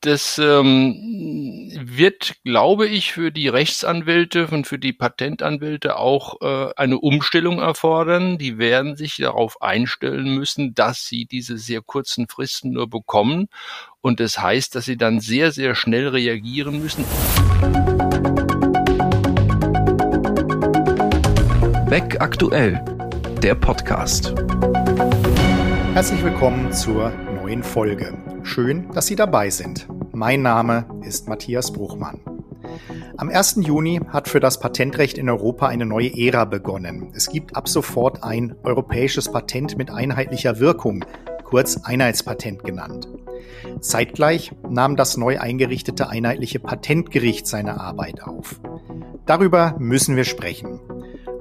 das ähm, wird, glaube ich, für die Rechtsanwälte und für die Patentanwälte auch äh, eine Umstellung erfordern. Die werden sich darauf einstellen müssen, dass sie diese sehr kurzen Fristen nur bekommen. Und das heißt, dass sie dann sehr, sehr schnell reagieren müssen. Beck aktuell, der Podcast. Herzlich willkommen zur neuen Folge. Schön, dass Sie dabei sind. Mein Name ist Matthias Bruchmann. Am 1. Juni hat für das Patentrecht in Europa eine neue Ära begonnen. Es gibt ab sofort ein europäisches Patent mit einheitlicher Wirkung, kurz Einheitspatent genannt. Zeitgleich nahm das neu eingerichtete einheitliche Patentgericht seine Arbeit auf. Darüber müssen wir sprechen.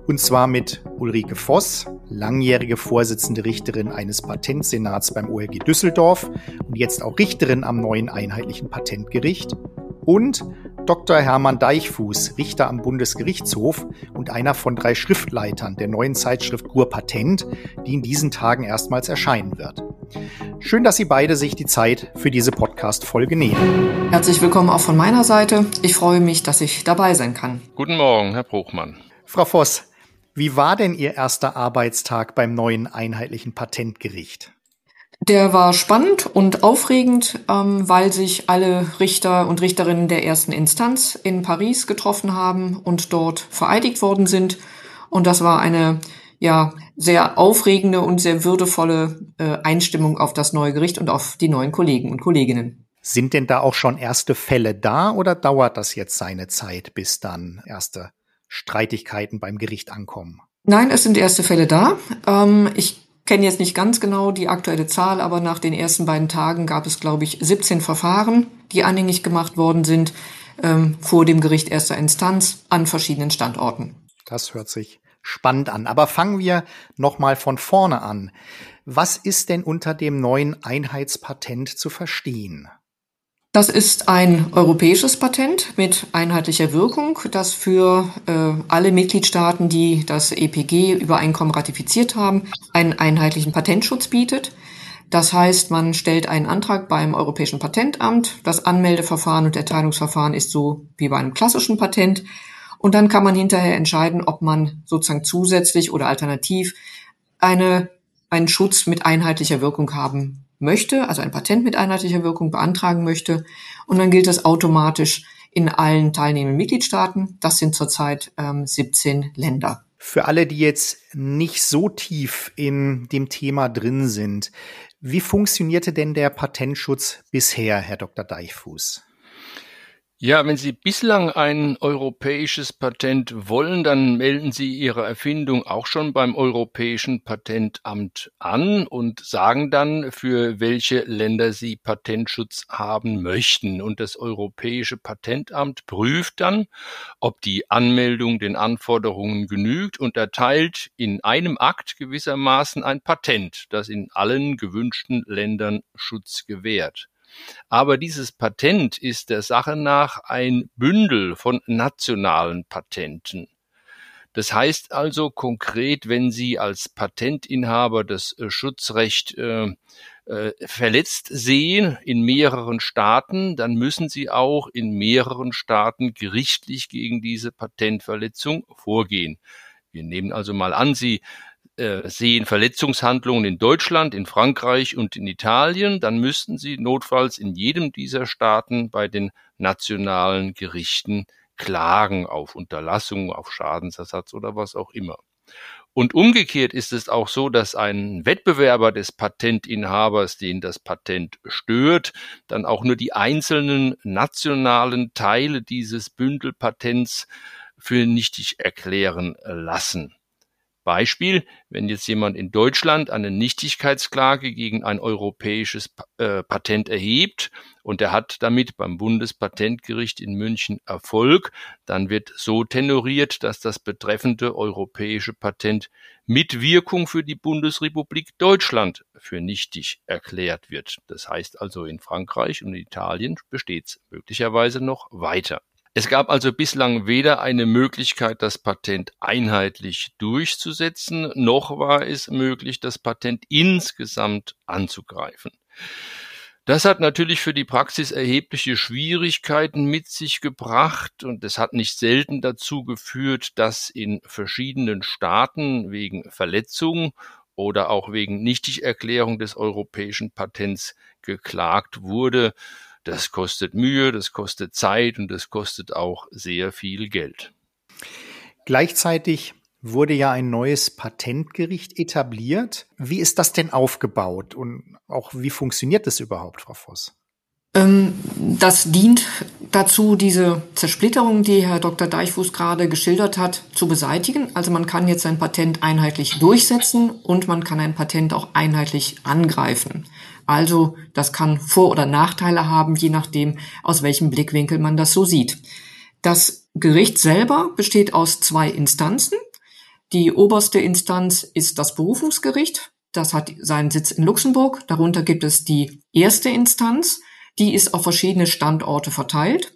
Und zwar mit Ulrike Voss, langjährige Vorsitzende Richterin eines Patentsenats beim OLG Düsseldorf und jetzt auch Richterin am neuen einheitlichen Patentgericht. Und Dr. Hermann Deichfuß, Richter am Bundesgerichtshof und einer von drei Schriftleitern der neuen Zeitschrift Gur Patent, die in diesen Tagen erstmals erscheinen wird. Schön, dass Sie beide sich die Zeit für diese Podcast-Folge nehmen. Herzlich willkommen auch von meiner Seite. Ich freue mich, dass ich dabei sein kann. Guten Morgen, Herr Bruchmann. Frau Voss, wie war denn Ihr erster Arbeitstag beim neuen einheitlichen Patentgericht? Der war spannend und aufregend, ähm, weil sich alle Richter und Richterinnen der ersten Instanz in Paris getroffen haben und dort vereidigt worden sind. Und das war eine ja sehr aufregende und sehr würdevolle äh, Einstimmung auf das neue Gericht und auf die neuen Kollegen und Kolleginnen. Sind denn da auch schon erste Fälle da oder dauert das jetzt seine Zeit, bis dann erste Streitigkeiten beim Gericht ankommen? Nein, es sind erste Fälle da. Ähm, ich kenne jetzt nicht ganz genau die aktuelle Zahl, aber nach den ersten beiden Tagen gab es, glaube ich, 17 Verfahren, die anhängig gemacht worden sind ähm, vor dem Gericht erster Instanz an verschiedenen Standorten. Das hört sich spannend an. Aber fangen wir nochmal von vorne an. Was ist denn unter dem neuen Einheitspatent zu verstehen? Das ist ein europäisches Patent mit einheitlicher Wirkung, das für äh, alle Mitgliedstaaten, die das EPG-Übereinkommen ratifiziert haben, einen einheitlichen Patentschutz bietet. Das heißt, man stellt einen Antrag beim Europäischen Patentamt. Das Anmeldeverfahren und Erteilungsverfahren ist so wie bei einem klassischen Patent. Und dann kann man hinterher entscheiden, ob man sozusagen zusätzlich oder alternativ eine, einen Schutz mit einheitlicher Wirkung haben möchte, also ein Patent mit einheitlicher Wirkung beantragen möchte. Und dann gilt das automatisch in allen teilnehmenden Mitgliedstaaten. Das sind zurzeit ähm, 17 Länder. Für alle, die jetzt nicht so tief in dem Thema drin sind, wie funktionierte denn der Patentschutz bisher, Herr Dr. Deichfuß? Ja, wenn Sie bislang ein europäisches Patent wollen, dann melden Sie Ihre Erfindung auch schon beim Europäischen Patentamt an und sagen dann, für welche Länder Sie Patentschutz haben möchten. Und das Europäische Patentamt prüft dann, ob die Anmeldung den Anforderungen genügt und erteilt in einem Akt gewissermaßen ein Patent, das in allen gewünschten Ländern Schutz gewährt. Aber dieses Patent ist der Sache nach ein Bündel von nationalen Patenten. Das heißt also konkret, wenn Sie als Patentinhaber das äh, Schutzrecht äh, äh, verletzt sehen in mehreren Staaten, dann müssen Sie auch in mehreren Staaten gerichtlich gegen diese Patentverletzung vorgehen. Wir nehmen also mal an, Sie äh, sehen Verletzungshandlungen in Deutschland, in Frankreich und in Italien, dann müssten sie notfalls in jedem dieser Staaten bei den nationalen Gerichten klagen auf Unterlassung, auf Schadensersatz oder was auch immer. Und umgekehrt ist es auch so, dass ein Wettbewerber des Patentinhabers, den das Patent stört, dann auch nur die einzelnen nationalen Teile dieses Bündelpatents für nichtig erklären lassen. Beispiel, wenn jetzt jemand in Deutschland eine Nichtigkeitsklage gegen ein europäisches äh, Patent erhebt und er hat damit beim Bundespatentgericht in München Erfolg, dann wird so tenoriert, dass das betreffende europäische Patent mit Wirkung für die Bundesrepublik Deutschland für nichtig erklärt wird. Das heißt also in Frankreich und Italien besteht es möglicherweise noch weiter. Es gab also bislang weder eine Möglichkeit, das Patent einheitlich durchzusetzen, noch war es möglich, das Patent insgesamt anzugreifen. Das hat natürlich für die Praxis erhebliche Schwierigkeiten mit sich gebracht und es hat nicht selten dazu geführt, dass in verschiedenen Staaten wegen Verletzung oder auch wegen Nichtigerklärung des europäischen Patents geklagt wurde. Das kostet Mühe, das kostet Zeit und das kostet auch sehr viel Geld. Gleichzeitig wurde ja ein neues Patentgericht etabliert. Wie ist das denn aufgebaut und auch wie funktioniert das überhaupt, Frau Voss? Ähm, das dient dazu, diese Zersplitterung, die Herr Dr. Deichfuß gerade geschildert hat, zu beseitigen. Also man kann jetzt ein Patent einheitlich durchsetzen und man kann ein Patent auch einheitlich angreifen. Also das kann Vor- oder Nachteile haben, je nachdem, aus welchem Blickwinkel man das so sieht. Das Gericht selber besteht aus zwei Instanzen. Die oberste Instanz ist das Berufungsgericht. Das hat seinen Sitz in Luxemburg. Darunter gibt es die erste Instanz. Die ist auf verschiedene Standorte verteilt.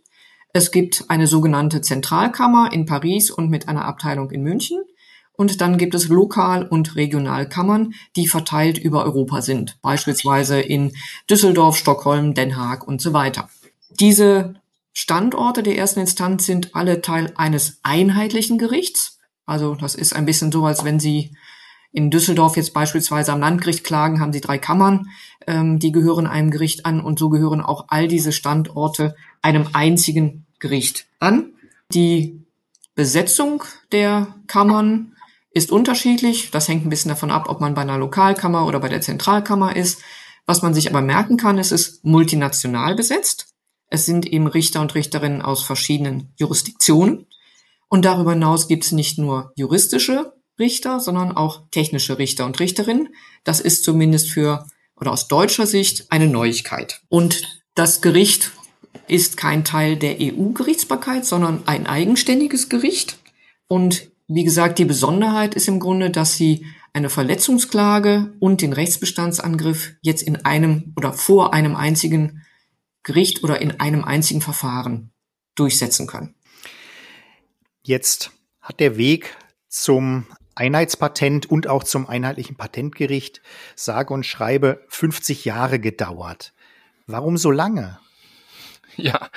Es gibt eine sogenannte Zentralkammer in Paris und mit einer Abteilung in München. Und dann gibt es Lokal- und Regionalkammern, die verteilt über Europa sind, beispielsweise in Düsseldorf, Stockholm, Den Haag und so weiter. Diese Standorte der ersten Instanz sind alle Teil eines einheitlichen Gerichts. Also das ist ein bisschen so, als wenn Sie in Düsseldorf jetzt beispielsweise am Landgericht klagen, haben Sie drei Kammern, ähm, die gehören einem Gericht an und so gehören auch all diese Standorte einem einzigen Gericht an. Die Besetzung der Kammern ist unterschiedlich. Das hängt ein bisschen davon ab, ob man bei einer Lokalkammer oder bei der Zentralkammer ist. Was man sich aber merken kann, es ist multinational besetzt. Es sind eben Richter und Richterinnen aus verschiedenen Jurisdiktionen. Und darüber hinaus gibt es nicht nur juristische Richter, sondern auch technische Richter und Richterinnen. Das ist zumindest für oder aus deutscher Sicht eine Neuigkeit. Und das Gericht ist kein Teil der EU-Gerichtsbarkeit, sondern ein eigenständiges Gericht. Und wie gesagt, die Besonderheit ist im Grunde, dass sie eine Verletzungsklage und den Rechtsbestandsangriff jetzt in einem oder vor einem einzigen Gericht oder in einem einzigen Verfahren durchsetzen können. Jetzt hat der Weg zum Einheitspatent und auch zum einheitlichen Patentgericht sage und schreibe 50 Jahre gedauert. Warum so lange? Ja,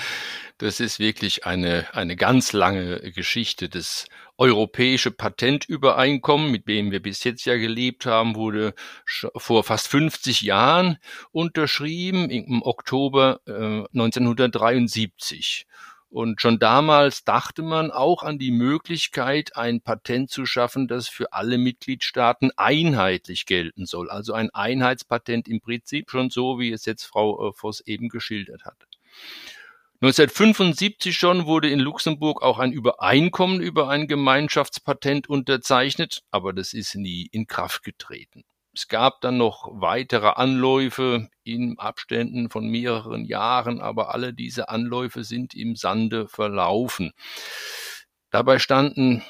das ist wirklich eine, eine ganz lange Geschichte. Das europäische Patentübereinkommen, mit dem wir bis jetzt ja gelebt haben, wurde vor fast 50 Jahren unterschrieben, im Oktober äh, 1973. Und schon damals dachte man auch an die Möglichkeit, ein Patent zu schaffen, das für alle Mitgliedstaaten einheitlich gelten soll. Also ein Einheitspatent im Prinzip schon so, wie es jetzt Frau äh, Voss eben geschildert hat. 1975 schon wurde in Luxemburg auch ein Übereinkommen über ein Gemeinschaftspatent unterzeichnet, aber das ist nie in Kraft getreten. Es gab dann noch weitere Anläufe in Abständen von mehreren Jahren, aber alle diese Anläufe sind im Sande verlaufen. Dabei standen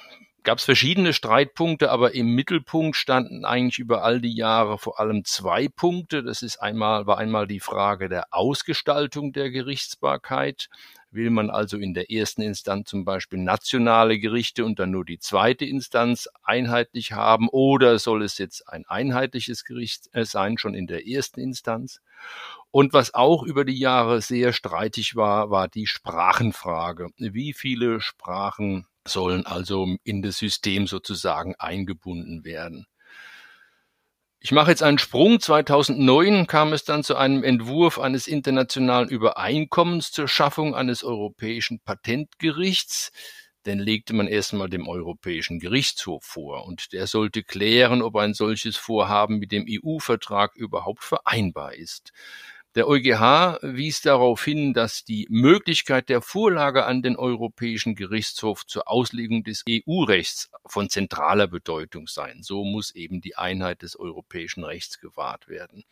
gab es verschiedene Streitpunkte, aber im Mittelpunkt standen eigentlich über all die Jahre vor allem zwei Punkte. Das ist einmal, war einmal die Frage der Ausgestaltung der Gerichtsbarkeit. Will man also in der ersten Instanz zum Beispiel nationale Gerichte und dann nur die zweite Instanz einheitlich haben oder soll es jetzt ein einheitliches Gericht äh, sein, schon in der ersten Instanz? Und was auch über die Jahre sehr streitig war, war die Sprachenfrage. Wie viele Sprachen sollen also in das System sozusagen eingebunden werden. Ich mache jetzt einen Sprung. 2009 kam es dann zu einem Entwurf eines internationalen Übereinkommens zur Schaffung eines europäischen Patentgerichts. Den legte man erstmal dem Europäischen Gerichtshof vor und der sollte klären, ob ein solches Vorhaben mit dem EU-Vertrag überhaupt vereinbar ist. Der EuGH wies darauf hin, dass die Möglichkeit der Vorlage an den Europäischen Gerichtshof zur Auslegung des EU-Rechts von zentraler Bedeutung sein. So muss eben die Einheit des europäischen Rechts gewahrt werden.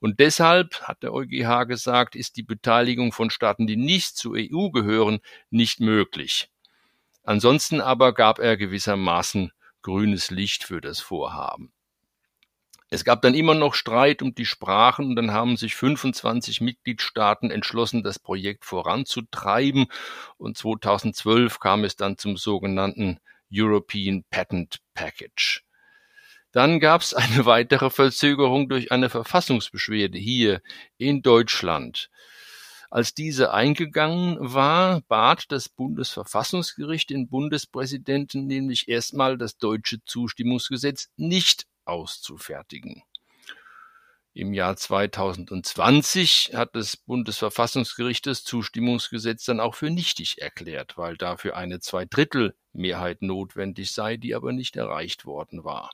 Und deshalb, hat der EuGH gesagt, ist die Beteiligung von Staaten, die nicht zur EU gehören, nicht möglich. Ansonsten aber gab er gewissermaßen grünes Licht für das Vorhaben. Es gab dann immer noch Streit um die Sprachen und dann haben sich 25 Mitgliedstaaten entschlossen, das Projekt voranzutreiben und 2012 kam es dann zum sogenannten European Patent Package. Dann gab es eine weitere Verzögerung durch eine Verfassungsbeschwerde hier in Deutschland. Als diese eingegangen war, bat das Bundesverfassungsgericht den Bundespräsidenten nämlich erstmal das deutsche Zustimmungsgesetz nicht auszufertigen. Im Jahr 2020 hat das Bundesverfassungsgericht das Zustimmungsgesetz dann auch für nichtig erklärt, weil dafür eine Zweidrittelmehrheit notwendig sei, die aber nicht erreicht worden war.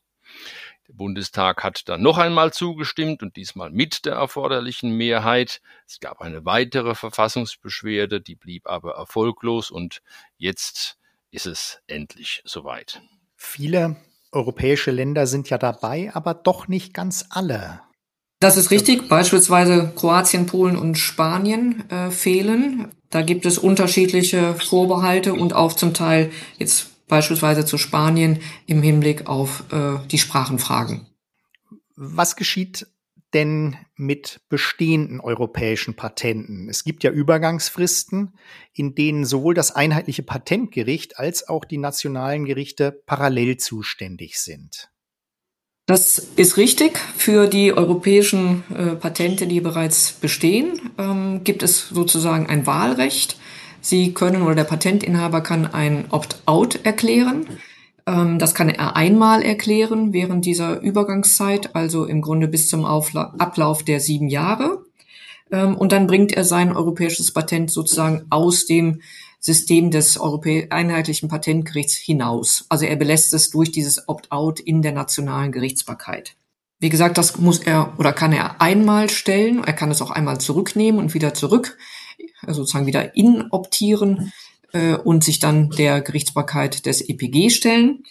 Der Bundestag hat dann noch einmal zugestimmt und diesmal mit der erforderlichen Mehrheit. Es gab eine weitere Verfassungsbeschwerde, die blieb aber erfolglos und jetzt ist es endlich soweit. Viele europäische Länder sind ja dabei, aber doch nicht ganz alle. Das ist richtig. Beispielsweise Kroatien, Polen und Spanien äh, fehlen. Da gibt es unterschiedliche Vorbehalte und auch zum Teil jetzt beispielsweise zu Spanien im Hinblick auf äh, die Sprachenfragen. Was geschieht denn mit bestehenden europäischen Patenten? Es gibt ja Übergangsfristen, in denen sowohl das einheitliche Patentgericht als auch die nationalen Gerichte parallel zuständig sind. Das ist richtig. Für die europäischen äh, Patente, die bereits bestehen, ähm, gibt es sozusagen ein Wahlrecht. Sie können oder der Patentinhaber kann ein Opt-out erklären. Ähm, das kann er einmal erklären während dieser Übergangszeit, also im Grunde bis zum Aufla Ablauf der sieben Jahre. Ähm, und dann bringt er sein europäisches Patent sozusagen aus dem System des Europä einheitlichen Patentgerichts hinaus. Also er belässt es durch dieses Opt-out in der nationalen Gerichtsbarkeit. Wie gesagt, das muss er oder kann er einmal stellen. Er kann es auch einmal zurücknehmen und wieder zurück, sozusagen wieder inoptieren äh, und sich dann der Gerichtsbarkeit des EPG stellen.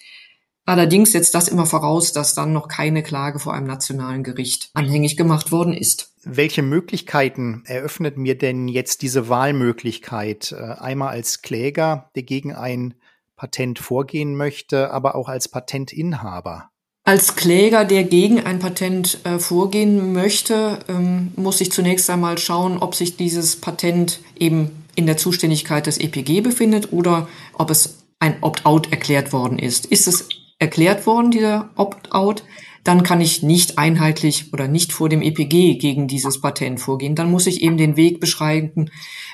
Allerdings setzt das immer voraus, dass dann noch keine Klage vor einem nationalen Gericht anhängig gemacht worden ist. Welche Möglichkeiten eröffnet mir denn jetzt diese Wahlmöglichkeit? Äh, einmal als Kläger, der gegen ein Patent vorgehen möchte, aber auch als Patentinhaber. Als Kläger, der gegen ein Patent äh, vorgehen möchte, ähm, muss ich zunächst einmal schauen, ob sich dieses Patent eben in der Zuständigkeit des EPG befindet oder ob es ein Opt-out erklärt worden ist. Ist es erklärt worden, dieser Opt-out, dann kann ich nicht einheitlich oder nicht vor dem EPG gegen dieses Patent vorgehen. Dann muss ich eben den Weg beschreiten,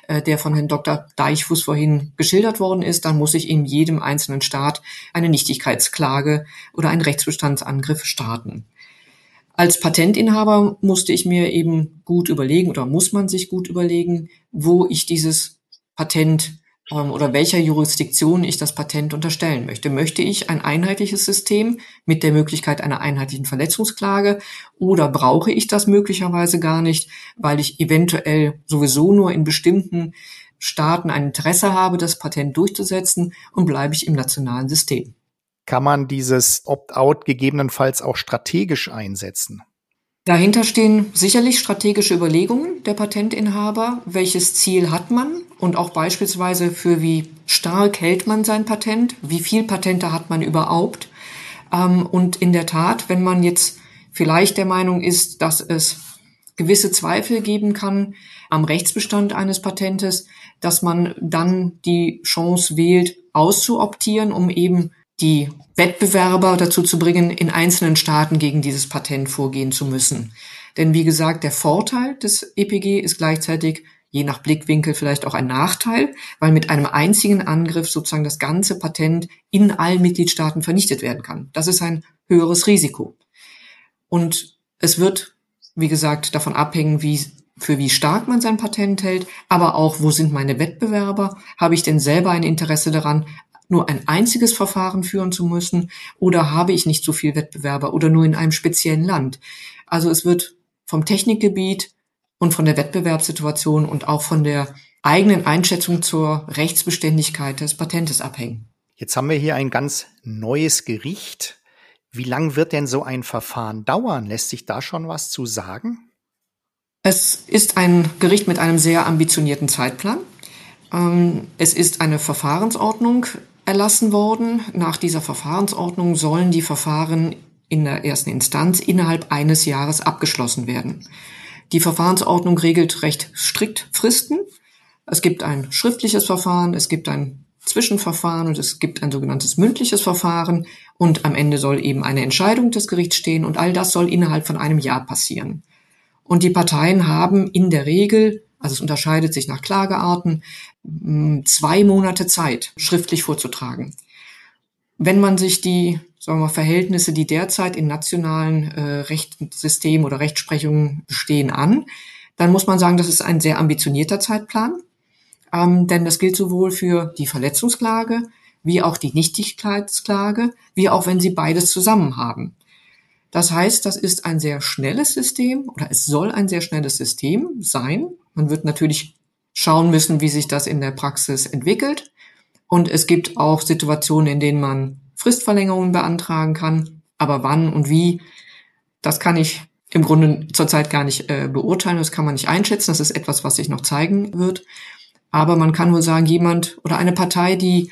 äh, der von Herrn Dr. Deichfuß vorhin geschildert worden ist. Dann muss ich in jedem einzelnen Staat eine Nichtigkeitsklage oder einen Rechtsbestandsangriff starten. Als Patentinhaber musste ich mir eben gut überlegen oder muss man sich gut überlegen, wo ich dieses Patent ähm, oder welcher Jurisdiktion ich das Patent unterstellen möchte. Möchte ich ein einheitliches System mit der Möglichkeit einer einheitlichen Verletzungsklage oder brauche ich das möglicherweise gar nicht, weil ich eventuell sowieso nur in bestimmten Staaten ein Interesse habe, das Patent durchzusetzen und bleibe ich im nationalen System. Kann man dieses Opt-out gegebenenfalls auch strategisch einsetzen? Dahinter stehen sicherlich strategische Überlegungen der Patentinhaber. Welches Ziel hat man? Und auch beispielsweise für wie stark hält man sein Patent? Wie viel Patente hat man überhaupt? Ähm, und in der Tat, wenn man jetzt vielleicht der Meinung ist, dass es gewisse Zweifel geben kann am Rechtsbestand eines Patentes, dass man dann die Chance wählt, auszuoptieren, um eben die Wettbewerber dazu zu bringen, in einzelnen Staaten gegen dieses Patent vorgehen zu müssen. Denn wie gesagt, der Vorteil des EPG ist gleichzeitig je nach Blickwinkel vielleicht auch ein Nachteil, weil mit einem einzigen Angriff sozusagen das ganze Patent in allen Mitgliedstaaten vernichtet werden kann. Das ist ein höheres Risiko. Und es wird, wie gesagt, davon abhängen, wie für wie stark man sein Patent hält, aber auch, wo sind meine Wettbewerber? Habe ich denn selber ein Interesse daran, nur ein einziges Verfahren führen zu müssen oder habe ich nicht so viel Wettbewerber oder nur in einem speziellen Land. Also es wird vom Technikgebiet und von der Wettbewerbssituation und auch von der eigenen Einschätzung zur Rechtsbeständigkeit des Patentes abhängen. Jetzt haben wir hier ein ganz neues Gericht. Wie lang wird denn so ein Verfahren dauern? Lässt sich da schon was zu sagen? Es ist ein Gericht mit einem sehr ambitionierten Zeitplan. Ähm, es ist eine Verfahrensordnung erlassen worden. Nach dieser Verfahrensordnung sollen die Verfahren in der ersten Instanz innerhalb eines Jahres abgeschlossen werden. Die Verfahrensordnung regelt recht strikt Fristen. Es gibt ein schriftliches Verfahren, es gibt ein Zwischenverfahren und es gibt ein sogenanntes mündliches Verfahren und am Ende soll eben eine Entscheidung des Gerichts stehen und all das soll innerhalb von einem Jahr passieren. Und die Parteien haben in der Regel, also es unterscheidet sich nach Klagearten, zwei Monate Zeit, schriftlich vorzutragen. Wenn man sich die sagen wir mal, Verhältnisse, die derzeit in nationalen äh, Rechtssystemen oder Rechtsprechungen bestehen, an, dann muss man sagen, das ist ein sehr ambitionierter Zeitplan. Ähm, denn das gilt sowohl für die Verletzungsklage wie auch die Nichtigkeitsklage, wie auch wenn sie beides zusammen haben. Das heißt, das ist ein sehr schnelles System oder es soll ein sehr schnelles System sein. Man wird natürlich schauen müssen, wie sich das in der Praxis entwickelt. Und es gibt auch Situationen, in denen man Fristverlängerungen beantragen kann. Aber wann und wie, das kann ich im Grunde zurzeit gar nicht äh, beurteilen. Das kann man nicht einschätzen. Das ist etwas, was sich noch zeigen wird. Aber man kann wohl sagen, jemand oder eine Partei, die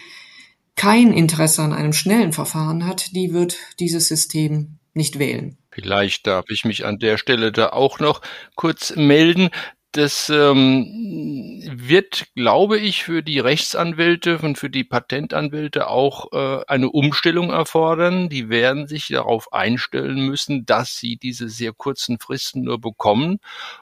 kein Interesse an einem schnellen Verfahren hat, die wird dieses System nicht wählen. Vielleicht darf ich mich an der Stelle da auch noch kurz melden. Das ähm, wird, glaube ich, für die Rechtsanwälte und für die Patentanwälte auch äh, eine Umstellung erfordern. Die werden sich darauf einstellen müssen, dass sie diese sehr kurzen Fristen nur bekommen.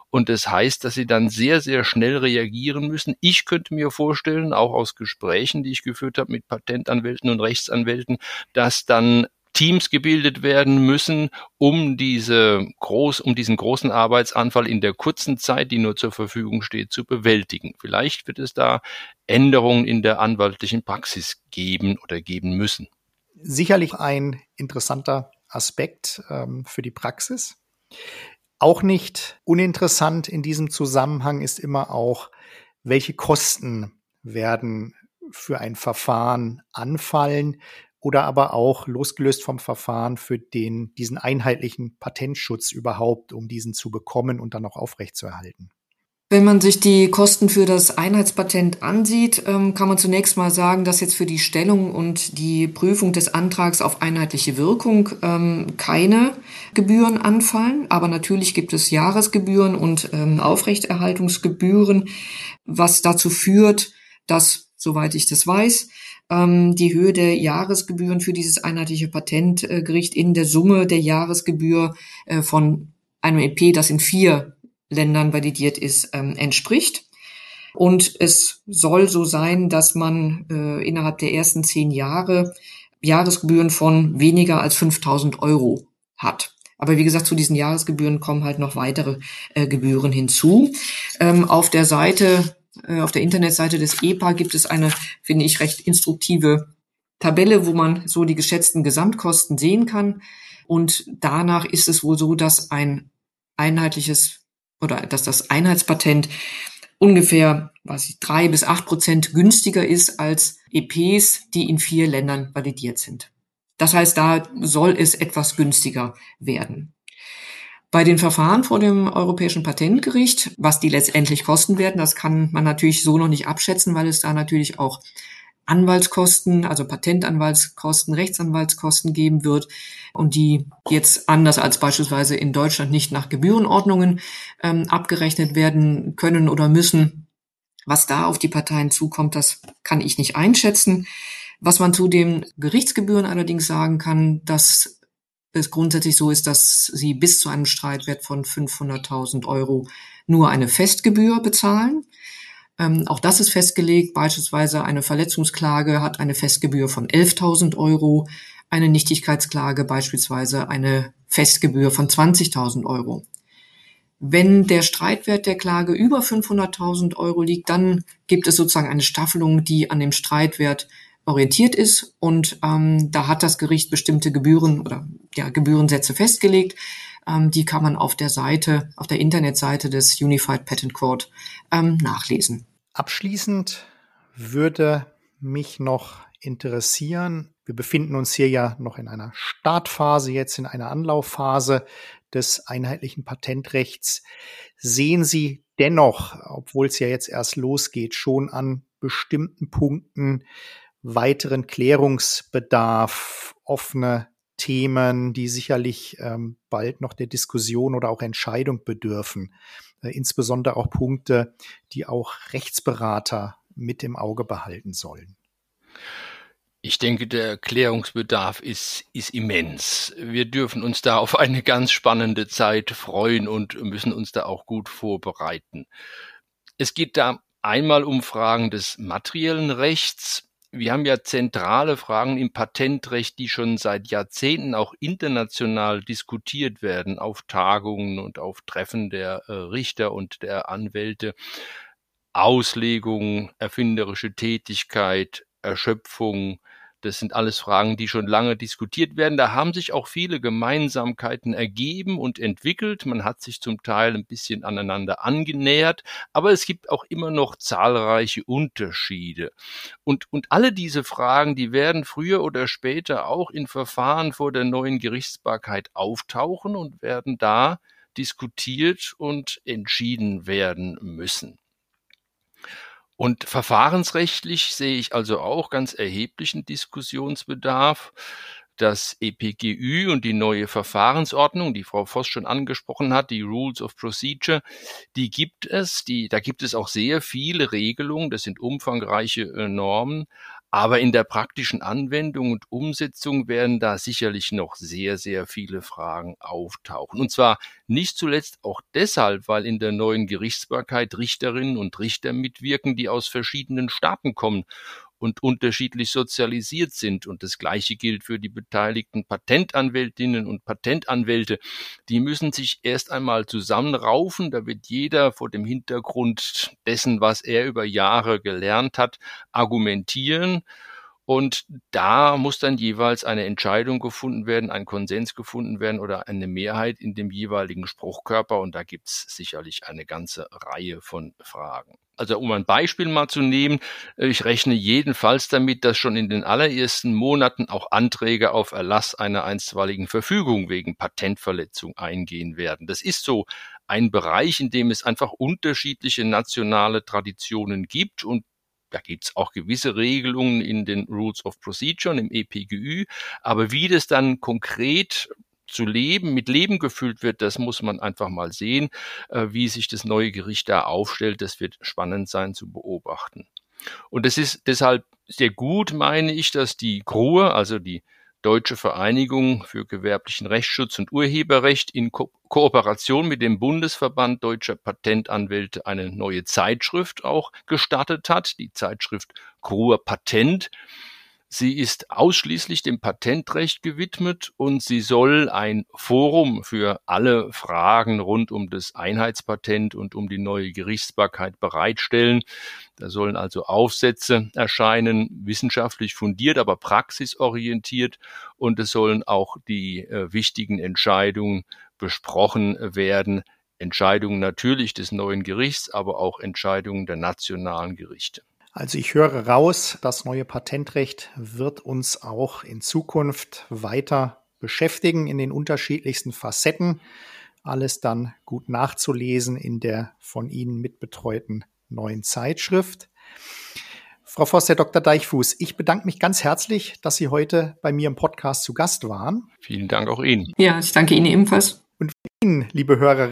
Und das heißt, dass sie dann sehr, sehr schnell reagieren müssen. Ich könnte mir vorstellen, auch aus Gesprächen, die ich geführt habe mit Patentanwälten und Rechtsanwälten, dass dann Teams gebildet werden müssen, um diese groß, um diesen großen Arbeitsanfall in der kurzen Zeit, die nur zur Verfügung steht, zu bewältigen. Vielleicht wird es da Änderungen in der anwaltlichen Praxis geben oder geben müssen. Sicherlich ein interessanter Aspekt ähm, für die Praxis. Auch nicht uninteressant in diesem Zusammenhang ist immer auch, welche Kosten werden für ein Verfahren anfallen, oder aber auch losgelöst vom Verfahren für den, diesen einheitlichen Patentschutz überhaupt, um diesen zu bekommen und dann auch aufrechtzuerhalten? Wenn man sich die Kosten für das Einheitspatent ansieht, ähm, kann man zunächst mal sagen, dass jetzt für die Stellung und die Prüfung des Antrags auf einheitliche Wirkung ähm, keine Gebühren anfallen. Aber natürlich gibt es Jahresgebühren und ähm, Aufrechterhaltungsgebühren, was dazu führt, dass, soweit ich das weiß, die Höhe der Jahresgebühren für dieses einheitliche Patentgericht in der Summe der Jahresgebühr äh, von einem EP, das in vier Ländern validiert ist, ähm, entspricht. Und es soll so sein, dass man äh, innerhalb der ersten zehn Jahre Jahresgebühren von weniger als 5000 Euro hat. Aber wie gesagt, zu diesen Jahresgebühren kommen halt noch weitere äh, Gebühren hinzu. Ähm, auf der Seite auf der Internetseite des EPA gibt es eine, finde ich, recht instruktive Tabelle, wo man so die geschätzten Gesamtkosten sehen kann. Und danach ist es wohl so, dass ein einheitliches oder dass das Einheitspatent ungefähr, was ich, drei bis acht Prozent günstiger ist als EPs, die in vier Ländern validiert sind. Das heißt, da soll es etwas günstiger werden. Bei den Verfahren vor dem Europäischen Patentgericht, was die letztendlich kosten werden, das kann man natürlich so noch nicht abschätzen, weil es da natürlich auch Anwaltskosten, also Patentanwaltskosten, Rechtsanwaltskosten geben wird und die jetzt anders als beispielsweise in Deutschland nicht nach Gebührenordnungen ähm, abgerechnet werden können oder müssen. Was da auf die Parteien zukommt, das kann ich nicht einschätzen. Was man zu den Gerichtsgebühren allerdings sagen kann, dass es grundsätzlich so ist, dass sie bis zu einem Streitwert von 500.000 Euro nur eine Festgebühr bezahlen. Ähm, auch das ist festgelegt. Beispielsweise eine Verletzungsklage hat eine Festgebühr von 11.000 Euro, eine Nichtigkeitsklage beispielsweise eine Festgebühr von 20.000 Euro. Wenn der Streitwert der Klage über 500.000 Euro liegt, dann gibt es sozusagen eine Staffelung, die an dem Streitwert orientiert ist und ähm, da hat das Gericht bestimmte Gebühren oder ja, Gebührensätze festgelegt. Ähm, die kann man auf der Seite, auf der Internetseite des Unified Patent Court ähm, nachlesen. Abschließend würde mich noch interessieren, wir befinden uns hier ja noch in einer Startphase, jetzt in einer Anlaufphase des einheitlichen Patentrechts. Sehen Sie dennoch, obwohl es ja jetzt erst losgeht, schon an bestimmten Punkten weiteren Klärungsbedarf, offene Themen, die sicherlich ähm, bald noch der Diskussion oder auch Entscheidung bedürfen. Äh, insbesondere auch Punkte, die auch Rechtsberater mit im Auge behalten sollen. Ich denke, der Klärungsbedarf ist, ist immens. Wir dürfen uns da auf eine ganz spannende Zeit freuen und müssen uns da auch gut vorbereiten. Es geht da einmal um Fragen des materiellen Rechts, wir haben ja zentrale Fragen im Patentrecht, die schon seit Jahrzehnten auch international diskutiert werden, auf Tagungen und auf Treffen der äh, Richter und der Anwälte. Auslegung, erfinderische Tätigkeit, Erschöpfung, das sind alles Fragen, die schon lange diskutiert werden. Da haben sich auch viele Gemeinsamkeiten ergeben und entwickelt. Man hat sich zum Teil ein bisschen aneinander angenähert, aber es gibt auch immer noch zahlreiche Unterschiede. Und, und alle diese Fragen, die werden früher oder später auch in Verfahren vor der neuen Gerichtsbarkeit auftauchen und werden da diskutiert und entschieden werden müssen. Und verfahrensrechtlich sehe ich also auch ganz erheblichen Diskussionsbedarf. Das EPGÜ und die neue Verfahrensordnung, die Frau Voss schon angesprochen hat, die Rules of Procedure, die gibt es, die, da gibt es auch sehr viele Regelungen, das sind umfangreiche äh, Normen, aber in der praktischen Anwendung und Umsetzung werden da sicherlich noch sehr, sehr viele Fragen auftauchen. Und zwar nicht zuletzt auch deshalb, weil in der neuen Gerichtsbarkeit Richterinnen und Richter mitwirken, die aus verschiedenen Staaten kommen und unterschiedlich sozialisiert sind. Und das Gleiche gilt für die beteiligten Patentanwältinnen und Patentanwälte. Die müssen sich erst einmal zusammenraufen. Da wird jeder vor dem Hintergrund dessen, was er über Jahre gelernt hat, argumentieren. Und da muss dann jeweils eine Entscheidung gefunden werden, ein Konsens gefunden werden oder eine Mehrheit in dem jeweiligen Spruchkörper. Und da gibt's sicherlich eine ganze Reihe von Fragen. Also um ein Beispiel mal zu nehmen, ich rechne jedenfalls damit, dass schon in den allerersten Monaten auch Anträge auf Erlass einer einstweiligen Verfügung wegen Patentverletzung eingehen werden. Das ist so ein Bereich, in dem es einfach unterschiedliche nationale Traditionen gibt und da gibt's auch gewisse Regelungen in den Rules of Procedure und im EPGÜ, aber wie das dann konkret zu leben, mit Leben gefüllt wird, das muss man einfach mal sehen, äh, wie sich das neue Gericht da aufstellt. Das wird spannend sein zu beobachten. Und es ist deshalb sehr gut, meine ich, dass die GRUE, also die Deutsche Vereinigung für gewerblichen Rechtsschutz und Urheberrecht in Ko Kooperation mit dem Bundesverband Deutscher Patentanwälte eine neue Zeitschrift auch gestartet hat, die Zeitschrift Kruher Patent. Sie ist ausschließlich dem Patentrecht gewidmet und sie soll ein Forum für alle Fragen rund um das Einheitspatent und um die neue Gerichtsbarkeit bereitstellen. Da sollen also Aufsätze erscheinen, wissenschaftlich fundiert, aber praxisorientiert und es sollen auch die äh, wichtigen Entscheidungen besprochen werden. Entscheidungen natürlich des neuen Gerichts, aber auch Entscheidungen der nationalen Gerichte. Also ich höre raus, das neue Patentrecht wird uns auch in Zukunft weiter beschäftigen in den unterschiedlichsten Facetten. Alles dann gut nachzulesen in der von Ihnen mitbetreuten neuen Zeitschrift. Frau Voss, Herr Dr. Deichfuß, ich bedanke mich ganz herzlich, dass Sie heute bei mir im Podcast zu Gast waren. Vielen Dank auch Ihnen. Ja, ich danke Ihnen ebenfalls. Und Ihnen, liebe Hörerinnen